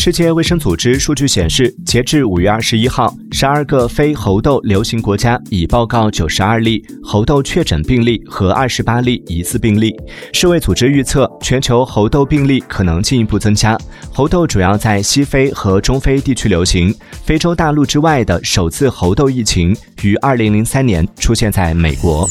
世界卫生组织数据显示截至五月二十一号十二个非猴痘流行国家已报告九十二例猴痘确诊病例和二十八例疑似病例。世卫组织预测全球猴痘病例可能进一步增加。猴痘主要在西非和中非地区流行非洲大陆之外的首次猴痘疫情于二零零三年出现在美国。